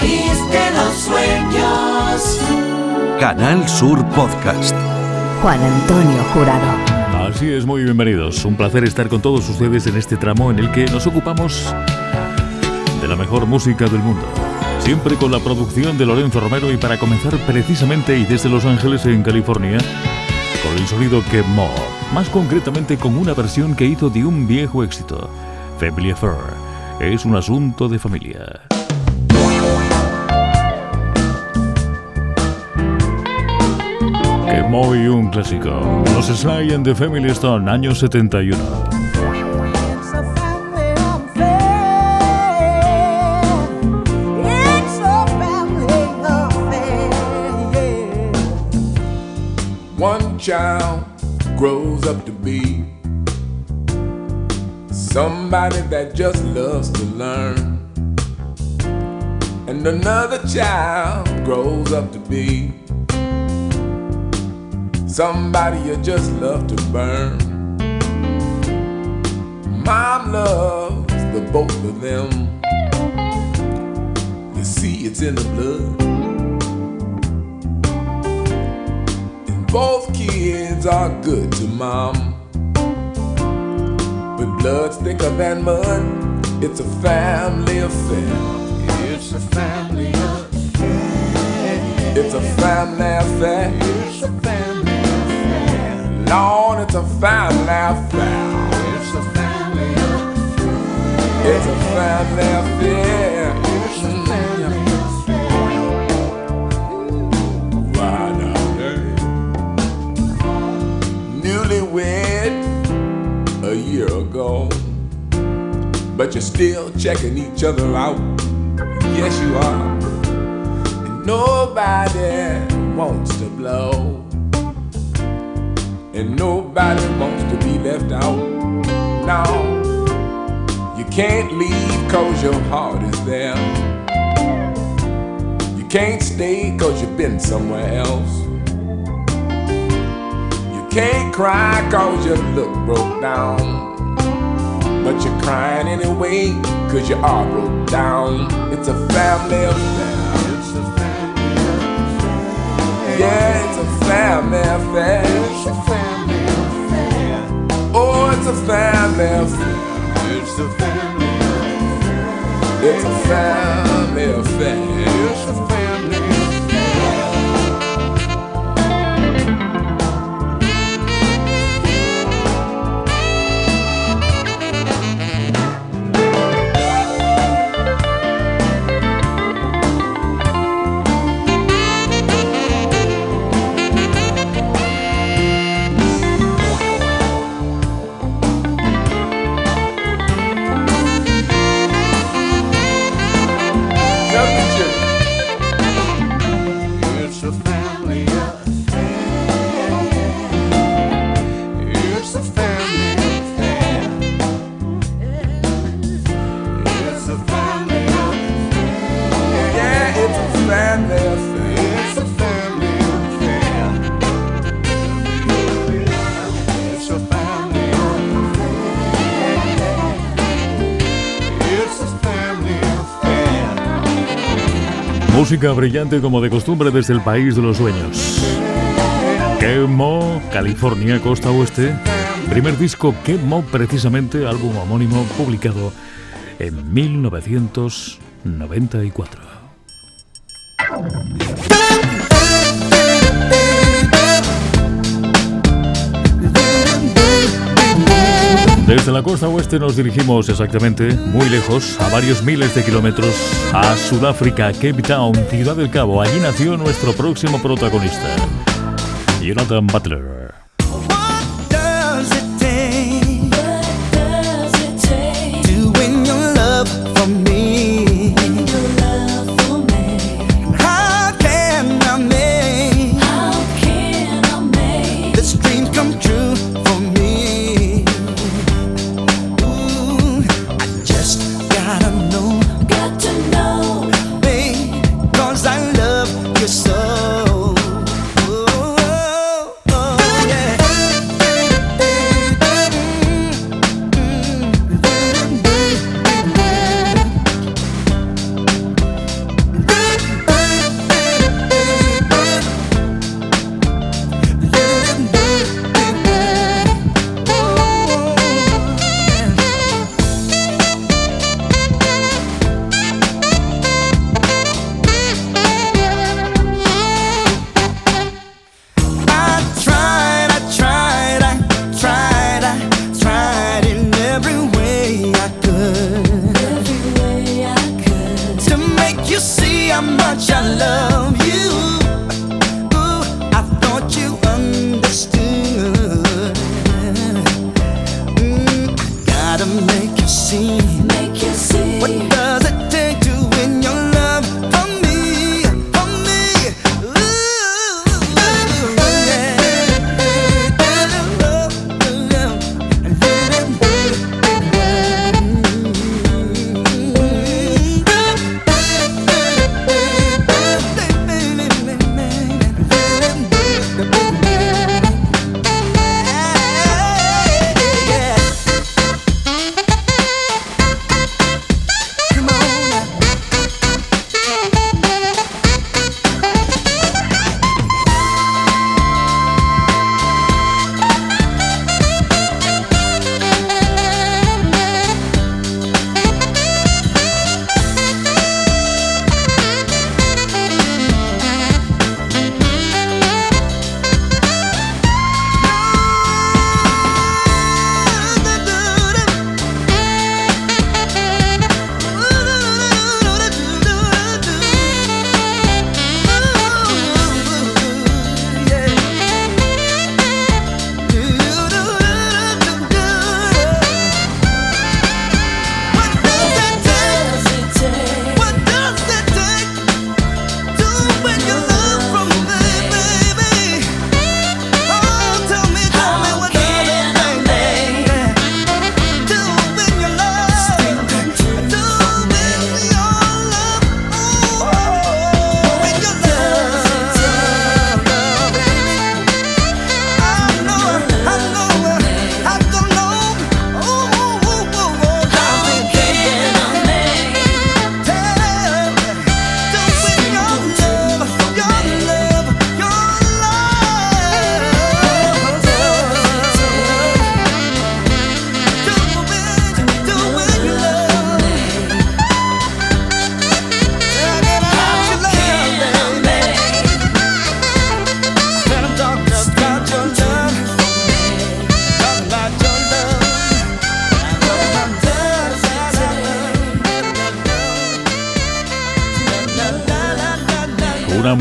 país de los sueños. Canal Sur Podcast. Juan Antonio Jurado. Así es, muy bienvenidos. Un placer estar con todos ustedes en este tramo en el que nos ocupamos de la mejor música del mundo. Siempre con la producción de Lorenzo Romero y para comenzar precisamente y desde Los Ángeles en California con el sonido que Mo, más concretamente con una versión que hizo de un viejo éxito, Family Affair. Es un asunto de familia. Que muy un clásico. Los Sly and the Family Stone, año 71. It's a family affair. It's a family affair. Yeah. One child grows up to be somebody that just loves to learn. And another child grows up to be somebody you just love to burn. Mom loves the both of them. You see, it's in the blood. And both kids are good to mom. But blood's thicker than mud. It's a family affair. It's a family affair. It's a family affair. It's a family affair. Lord, it's a family affair. It's a family affair. It's a family affair. It's a family affair. Right now, newlywed a year ago. But you're still checking each other out. Yes, you are. And nobody wants to blow. And nobody wants to be left out. No. You can't leave cause your heart is there. You can't stay cause you've been somewhere else. You can't cry cause you look broke down. But you're crying anyway cause you are broke down. It's a family affair. It's a family affair. Yeah, it's a family affair. It's a family affair. It's a family affair. It's a family affair. Música brillante como de costumbre desde el país de los sueños. Quemo, California, costa oeste. Primer disco Quemo, precisamente, álbum homónimo publicado en 1994. Desde la costa oeste nos dirigimos exactamente, muy lejos, a varios miles de kilómetros, a Sudáfrica, Cape Town, Ciudad del Cabo. Allí nació nuestro próximo protagonista, Jonathan Butler.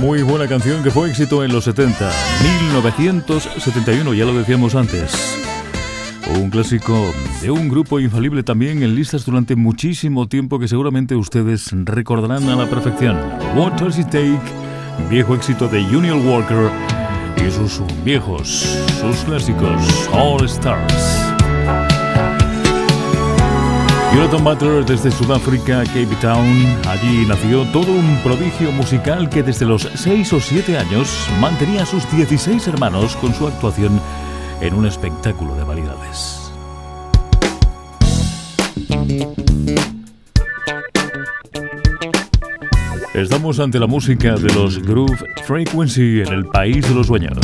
Muy buena canción que fue éxito en los 70, 1971, ya lo decíamos antes. Un clásico de un grupo infalible también en listas durante muchísimo tiempo que seguramente ustedes recordarán a la perfección. What Does It Take, viejo éxito de Junior Walker y sus viejos, sus clásicos, All Stars. Jonathan Butler desde Sudáfrica, Cape Town. Allí nació todo un prodigio musical que desde los 6 o 7 años mantenía a sus 16 hermanos con su actuación en un espectáculo de variedades. Estamos ante la música de los Groove Frequency en el país de los sueños.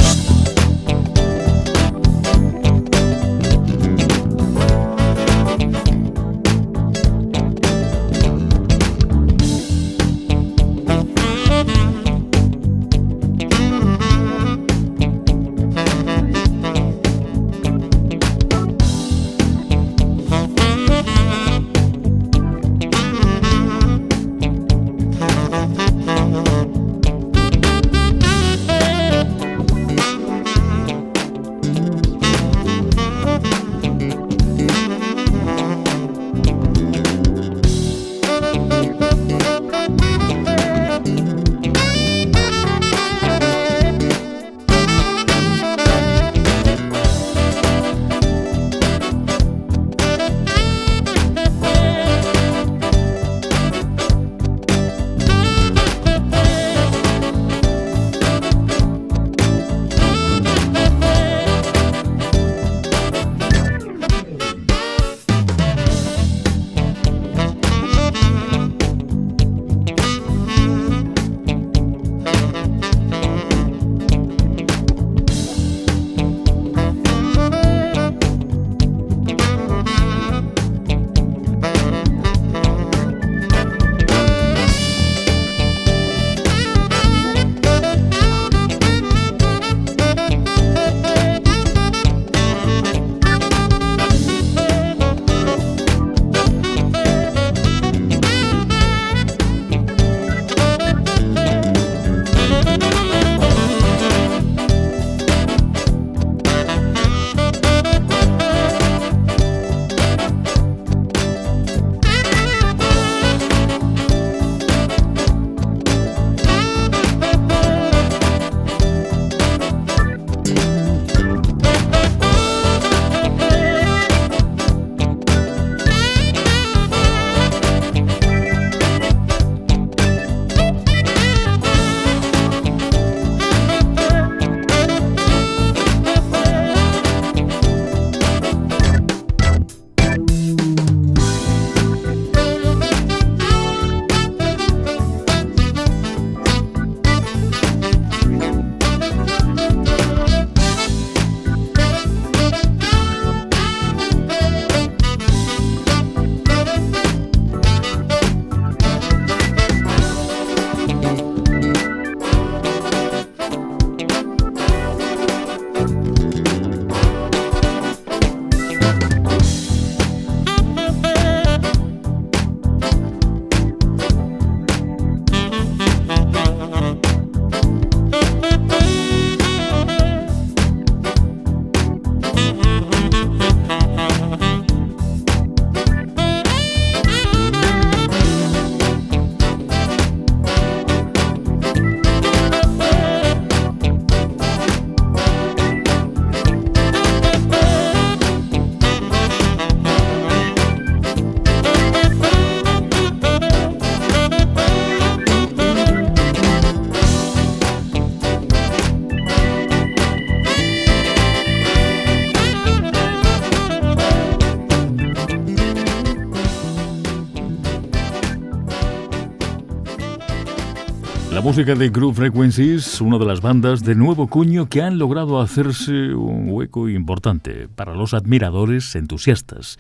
Música de Groove Frequencies, una de las bandas de nuevo cuño que han logrado hacerse un hueco importante para los admiradores entusiastas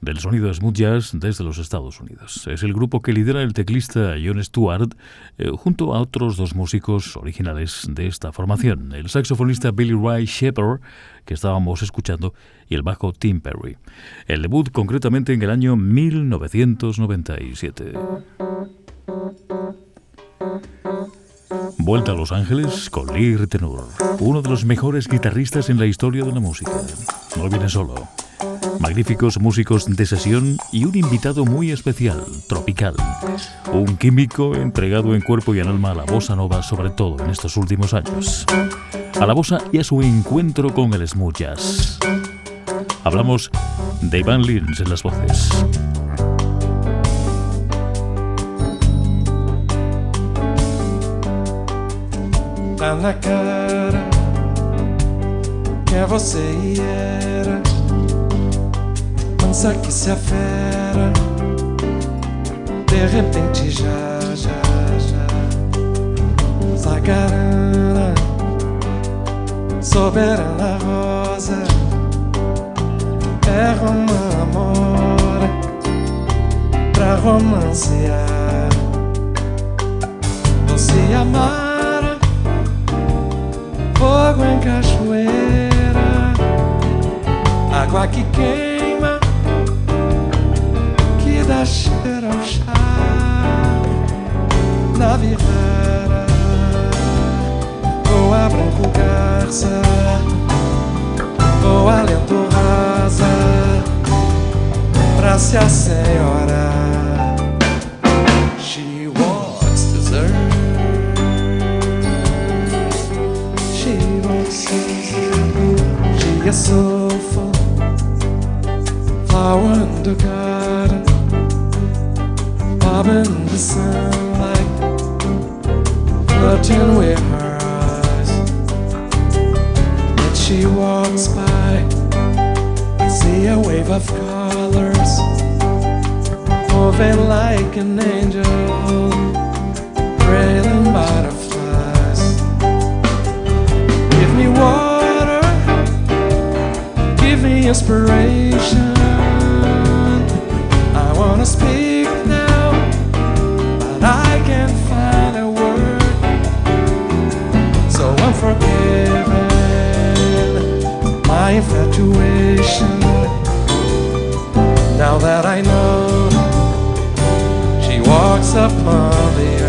del sonido smooth jazz desde los Estados Unidos. Es el grupo que lidera el teclista John Stewart eh, junto a otros dos músicos originales de esta formación, el saxofonista Billy Ray Shepard, que estábamos escuchando, y el bajo Tim Perry. El debut concretamente en el año 1997. Vuelta a Los Ángeles con Lee Tenor, uno de los mejores guitarristas en la historia de la música. No viene solo. Magníficos músicos de sesión y un invitado muy especial, tropical. Un químico entregado en cuerpo y en alma a la bossa nova, sobre todo en estos últimos años. A la bossa y a su encuentro con el smooth jazz. Hablamos de Ivan Lins en las voces. Tá na cara que é você e era. Mansa que se afera De repente já, já, já. Zagarana Soberana rosa É amor Pra romancear. Você amara Fogo em cachoeira. Água que queima Que dá cheiro ao chá Nave rara Voa branco garça Voa lento rasa Pra se a Full Flower in the garden Bob in the sunlight Flirting with her eyes. And she walks by I see a wave of colors Moving like an angel inspiration. I wanna speak now, but I can't find a word. So I'm forgiven my infatuation. Now that I know she walks upon the earth,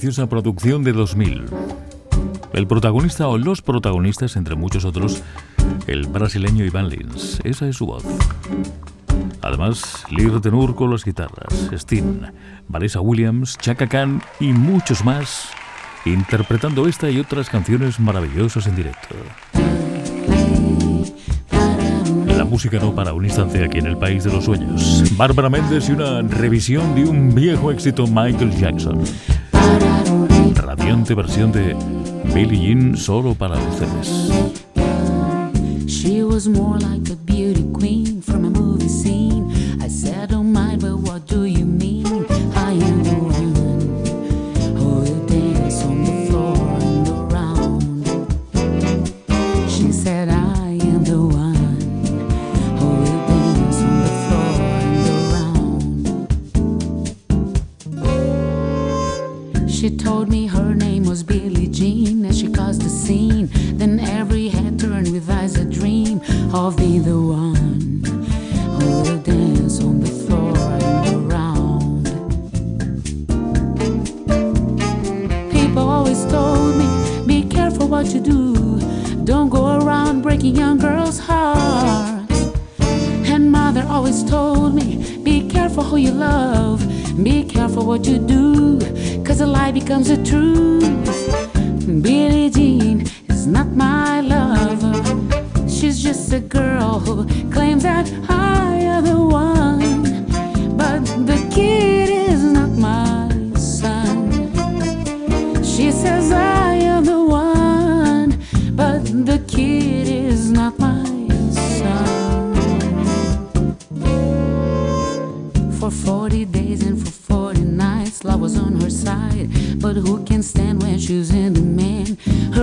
una deliciosa producción de 2000. El protagonista o los protagonistas, entre muchos otros, el brasileño Iván Lins. Esa es su voz. Además, Lir Tenur con las guitarras, Steen, Vanessa Williams, Chaka Khan y muchos más, interpretando esta y otras canciones maravillosas en directo. La música no para un instante aquí en el país de los sueños. Bárbara Méndez y una revisión de un viejo éxito Michael Jackson. Radiante versión de Billie Jean solo para ustedes. She was more like a beauty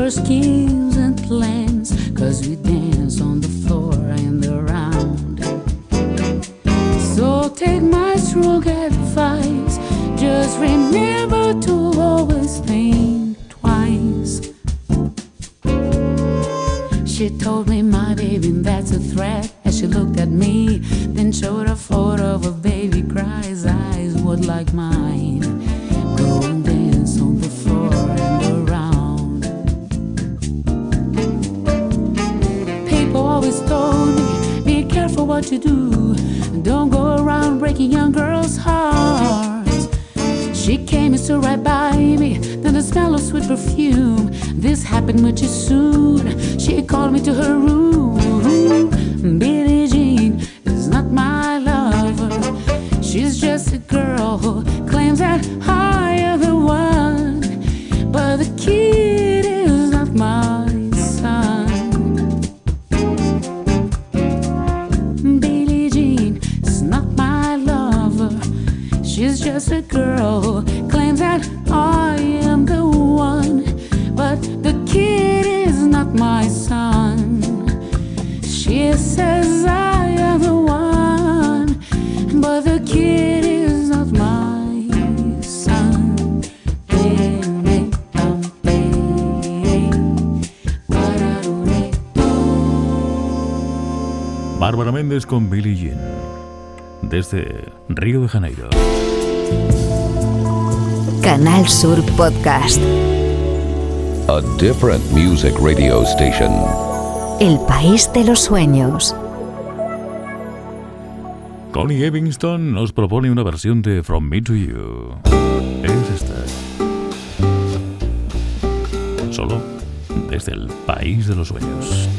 Schemes and plans, cause we dance on the floor and around. So take my strong advice. Just remember to always think twice. She told me, my baby, that's a threat. As she looked at me, then showed a photo of a baby cries, eyes would like mine. You do. Don't go around breaking young girls' hearts. She came and stood right by me, then the smell of sweet perfume. This happened much too soon. She called me to her room. Billie con Billie Jean. Desde Río de Janeiro. Canal Sur Podcast. A different music radio station. El país de los sueños. Connie Evingston nos propone una versión de From Me to You. Es esta. Solo desde el país de los sueños.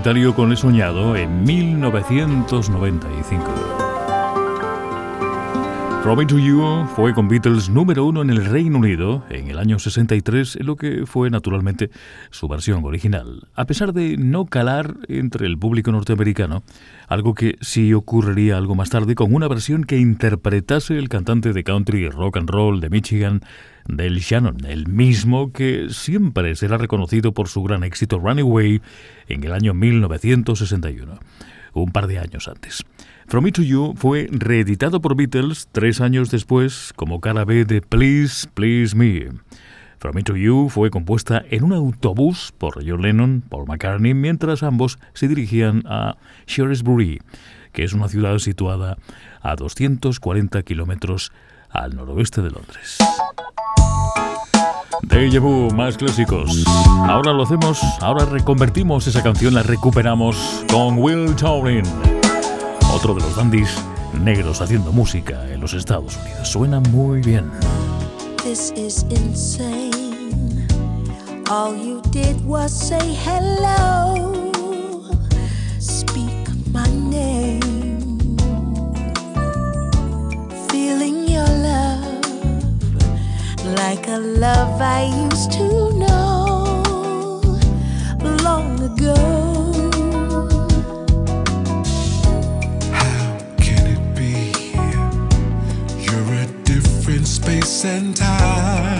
Solitario con El Soñado en 1995. Me to You fue con Beatles número uno en el Reino Unido en el año 63, en lo que fue naturalmente su versión original. A pesar de no calar entre el público norteamericano, algo que sí ocurriría algo más tarde con una versión que interpretase el cantante de country rock and roll de Michigan, Del Shannon, el mismo que siempre será reconocido por su gran éxito Runaway en el año 1961, un par de años antes. From Me to You fue reeditado por Beatles tres años después como cara B de Please, Please Me. From Me to You fue compuesta en un autobús por John Lennon, Paul McCartney, mientras ambos se dirigían a Shrewsbury, que es una ciudad situada a 240 kilómetros al noroeste de Londres. Deja vu, más clásicos. Ahora lo hacemos, ahora reconvertimos esa canción, la recuperamos con Will Taurin, otro de los dandies negros haciendo música en los Estados Unidos. Suena muy bien. This is insane. All you did was say hello, speak my name. Feeling your love like a love I used to know long ago. Space and time.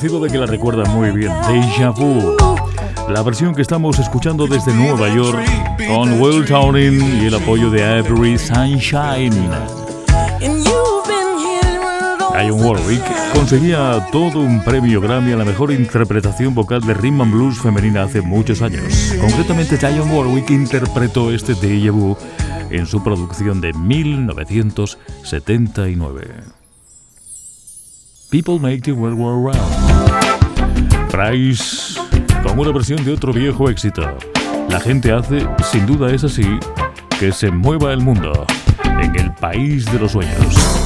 convencido de que la recuerdan muy bien. Deja Vu. La versión que estamos escuchando desde Nueva York con Will Towning y el apoyo de Avery Sunshine. Ian Warwick conseguía todo un premio Grammy a la mejor interpretación vocal de rhythm and blues femenina hace muchos años. Concretamente, Ian Warwick interpretó este Deja Vu en su producción de 1979. People make the world go round. Rice con una versión de otro viejo éxito. La gente hace, sin duda es así, que se mueva el mundo en el país de los sueños.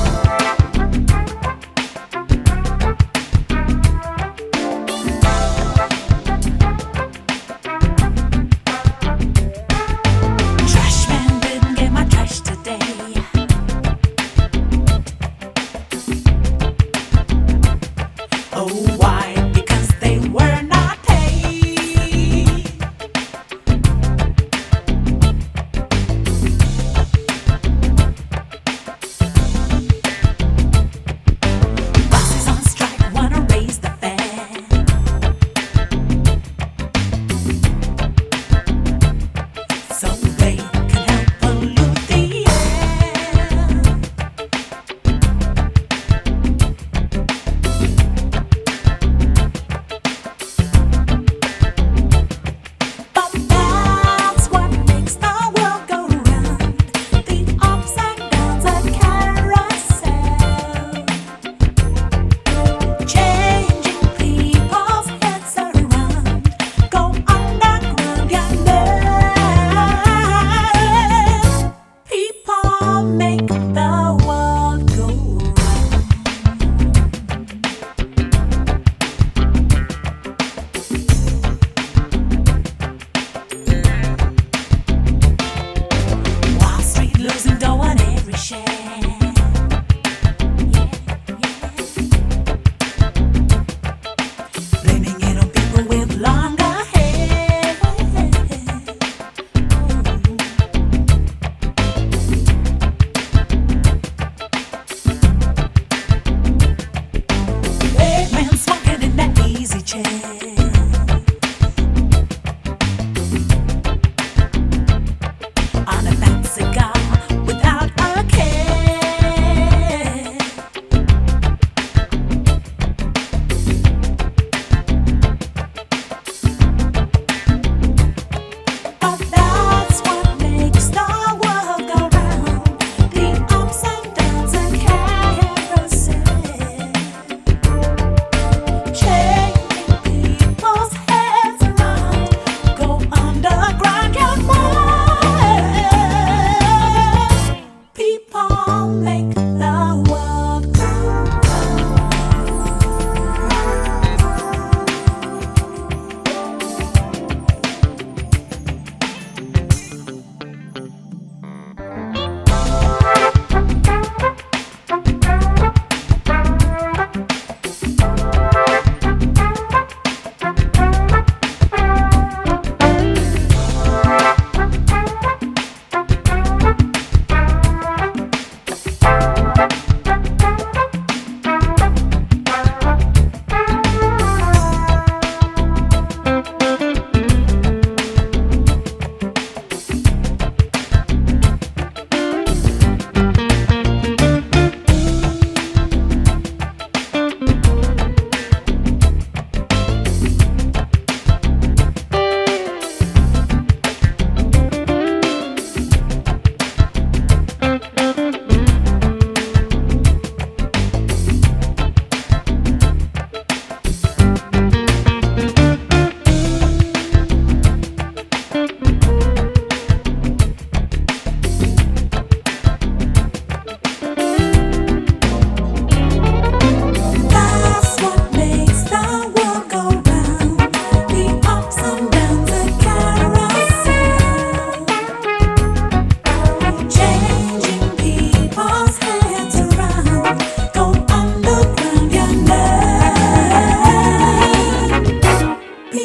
No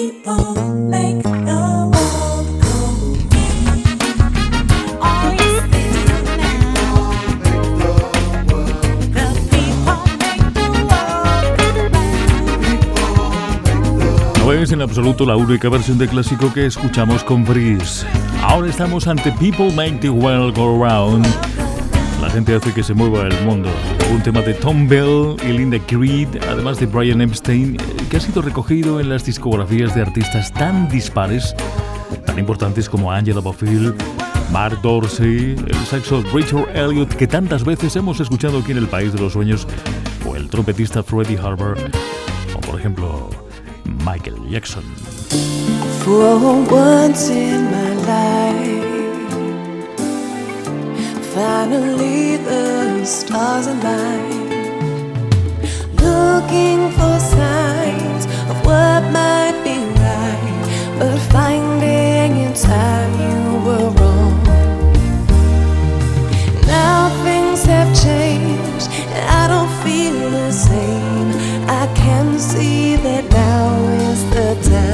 es en absoluto la única versión de clásico que escuchamos con Breeze. Ahora estamos ante People Make the World Go Round la gente hace que se mueva el mundo. Un tema de Tom Bell y Linda Creed, además de Brian Epstein, eh, que ha sido recogido en las discografías de artistas tan dispares, tan importantes como Angela Bofill, Mark Dorsey, el saxo Richard Elliott, que tantas veces hemos escuchado aquí en el País de los Sueños, o el trompetista Freddie Harper, o por ejemplo Michael Jackson. Finally the stars align. Looking for signs of what might be right, but finding in time you were wrong. Now things have changed, and I don't feel the same. I can see that now is the time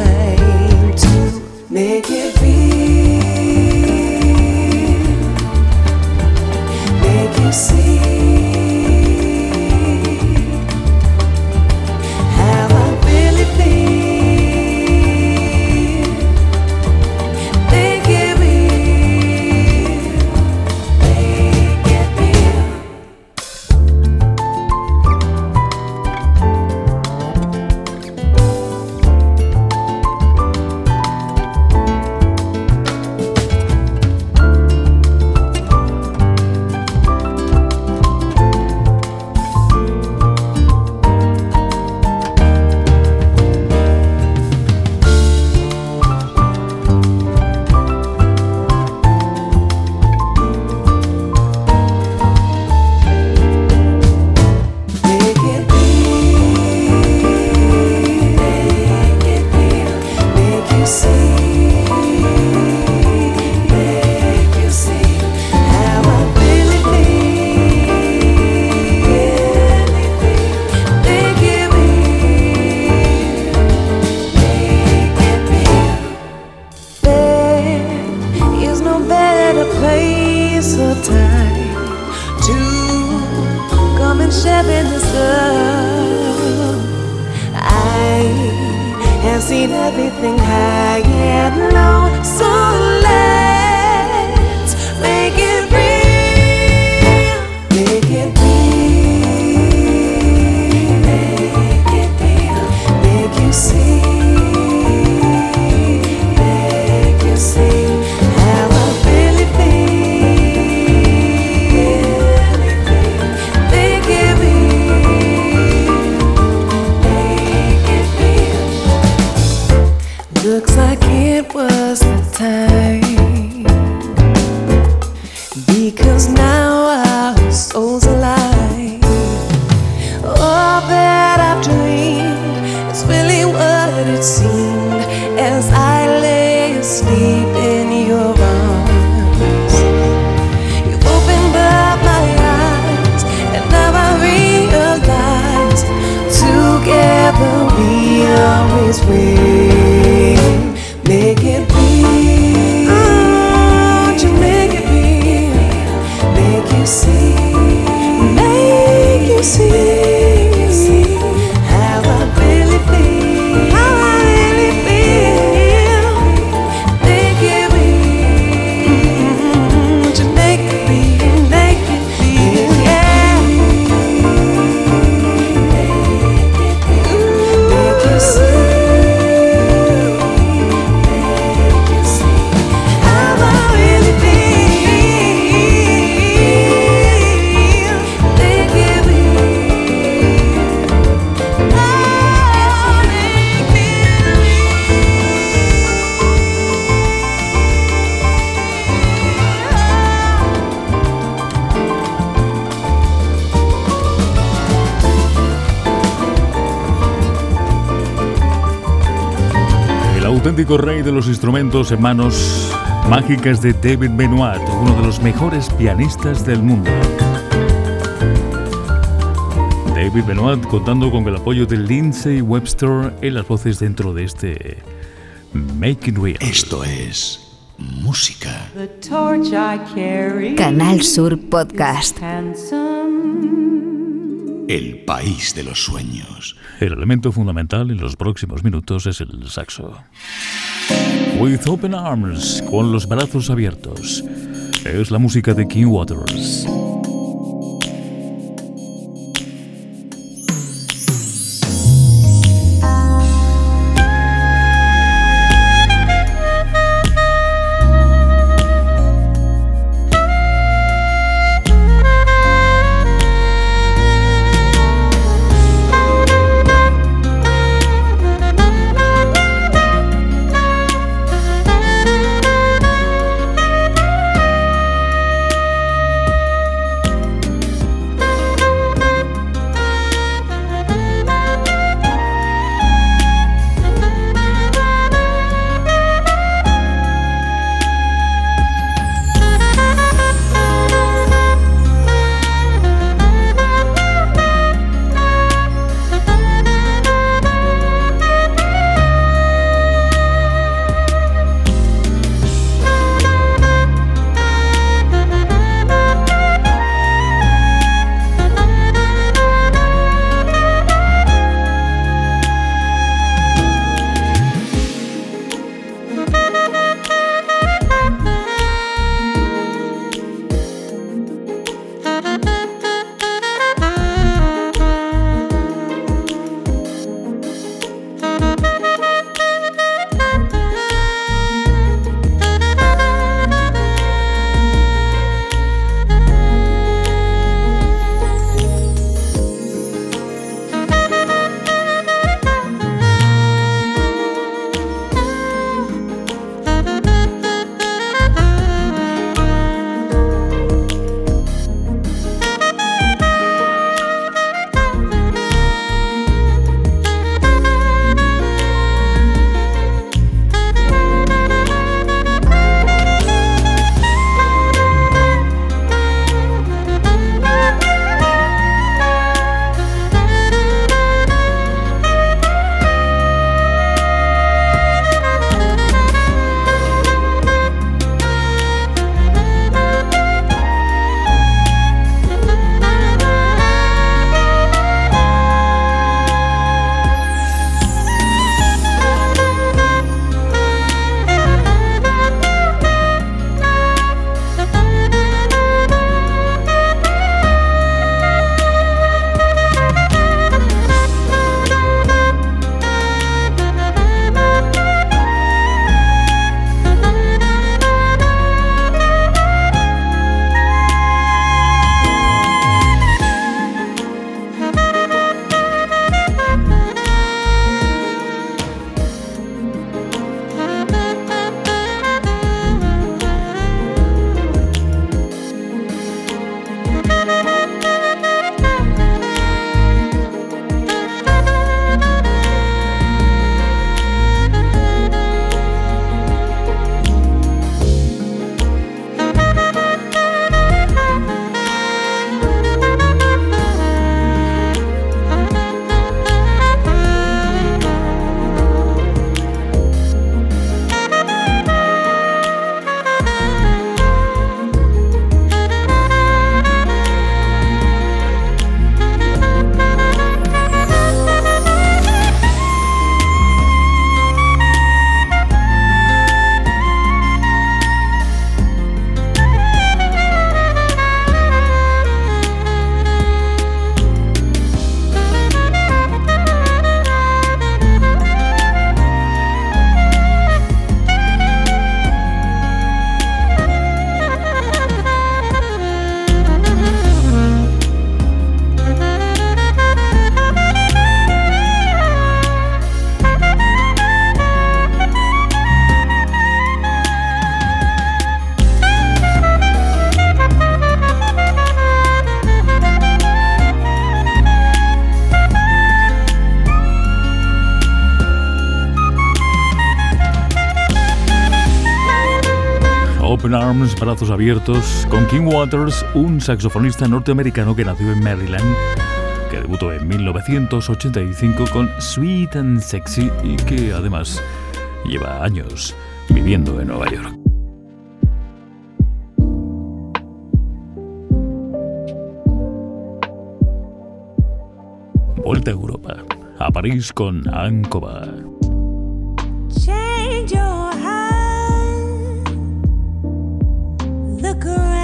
auténtico rey de los instrumentos en manos mágicas de David Benoit, uno de los mejores pianistas del mundo. David Benoit contando con el apoyo de Lindsay Webster en las voces dentro de este Make It Real. Esto es música. The torch I carry Canal Sur Podcast. El país de los sueños. El elemento fundamental en los próximos minutos es el saxo. With Open Arms, con los brazos abiertos. Es la música de King Waters. Brazos abiertos, con King Waters, un saxofonista norteamericano que nació en Maryland, que debutó en 1985 con Sweet and Sexy y que además lleva años viviendo en Nueva York. vuelta a Europa, a París con. Change Look around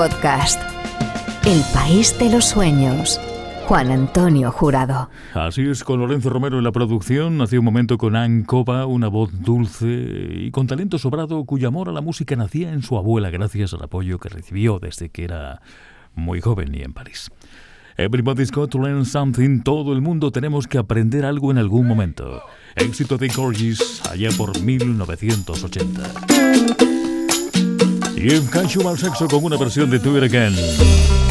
Podcast. El país de los sueños. Juan Antonio Jurado. Así es, con Lorenzo Romero en la producción, hace un momento con Ann Cova, una voz dulce y con talento sobrado, cuyo amor a la música nacía en su abuela gracias al apoyo que recibió desde que era muy joven y en París. Everybody's got to learn something, todo el mundo tenemos que aprender algo en algún momento. Éxito de Gorgis allá por 1980. Y en Casual Sexo con una versión de It Again.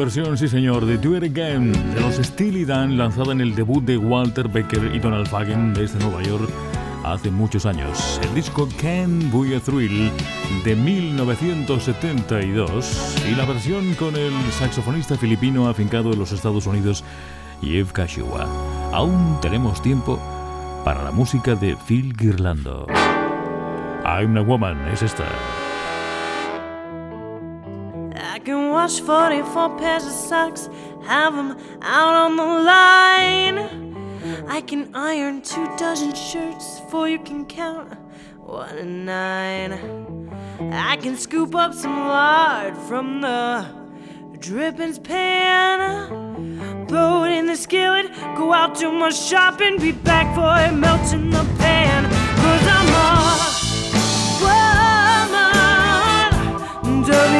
Versión, sí señor, de Do It Again de los Steely Dan, lanzada en el debut de Walter Becker y Donald Fagen desde Nueva York hace muchos años. El disco Can Be a Thrill de 1972 y la versión con el saxofonista filipino afincado en los Estados Unidos, Jeff Kashiwa. Aún tenemos tiempo para la música de Phil Girlando. I'm a Woman es esta. Wash 44 pairs of socks, have them out on the line. I can iron two dozen shirts before you can count one and nine. I can scoop up some lard from the drippings pan. Throw it in the skillet, go out to my shop and be back for it melts in the pan. I'm a W-O-M-A-N.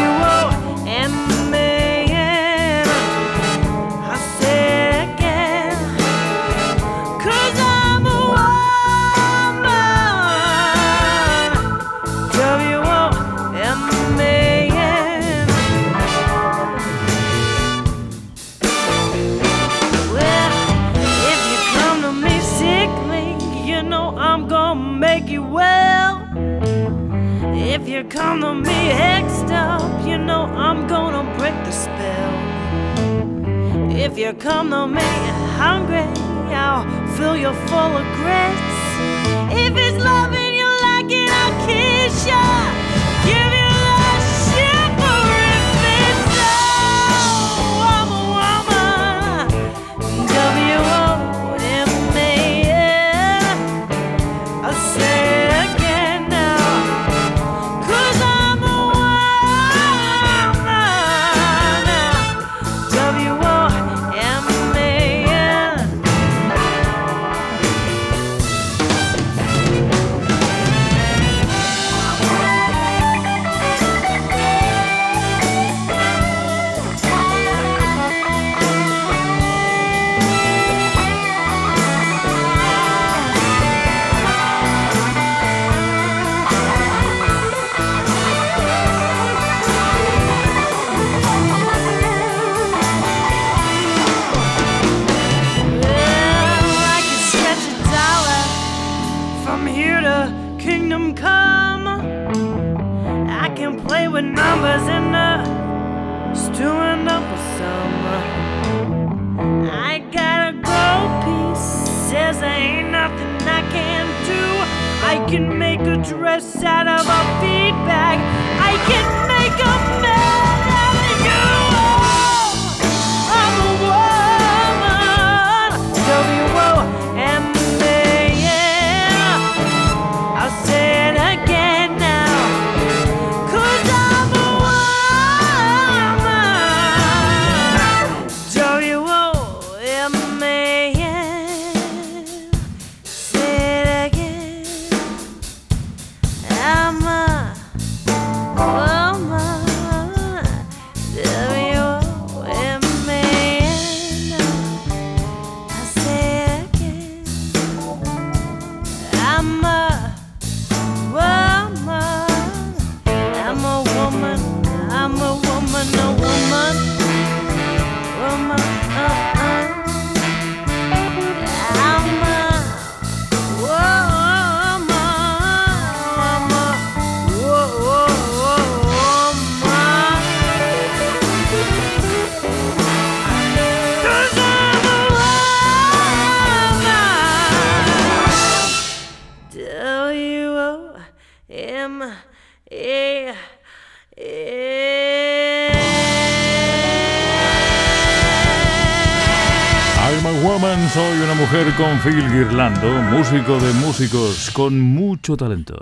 Phil Girlando, músico de músicos con mucho talento.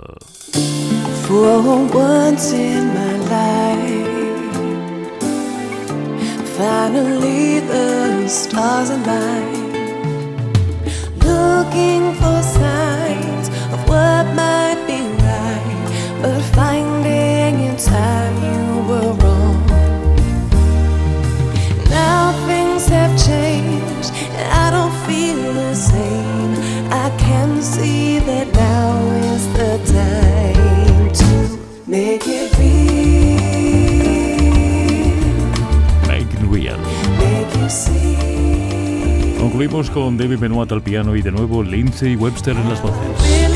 For once in my life, finally the stars align. Looking for signs concluimos con David Benoit al piano y de nuevo Lindsay Webster en las voces.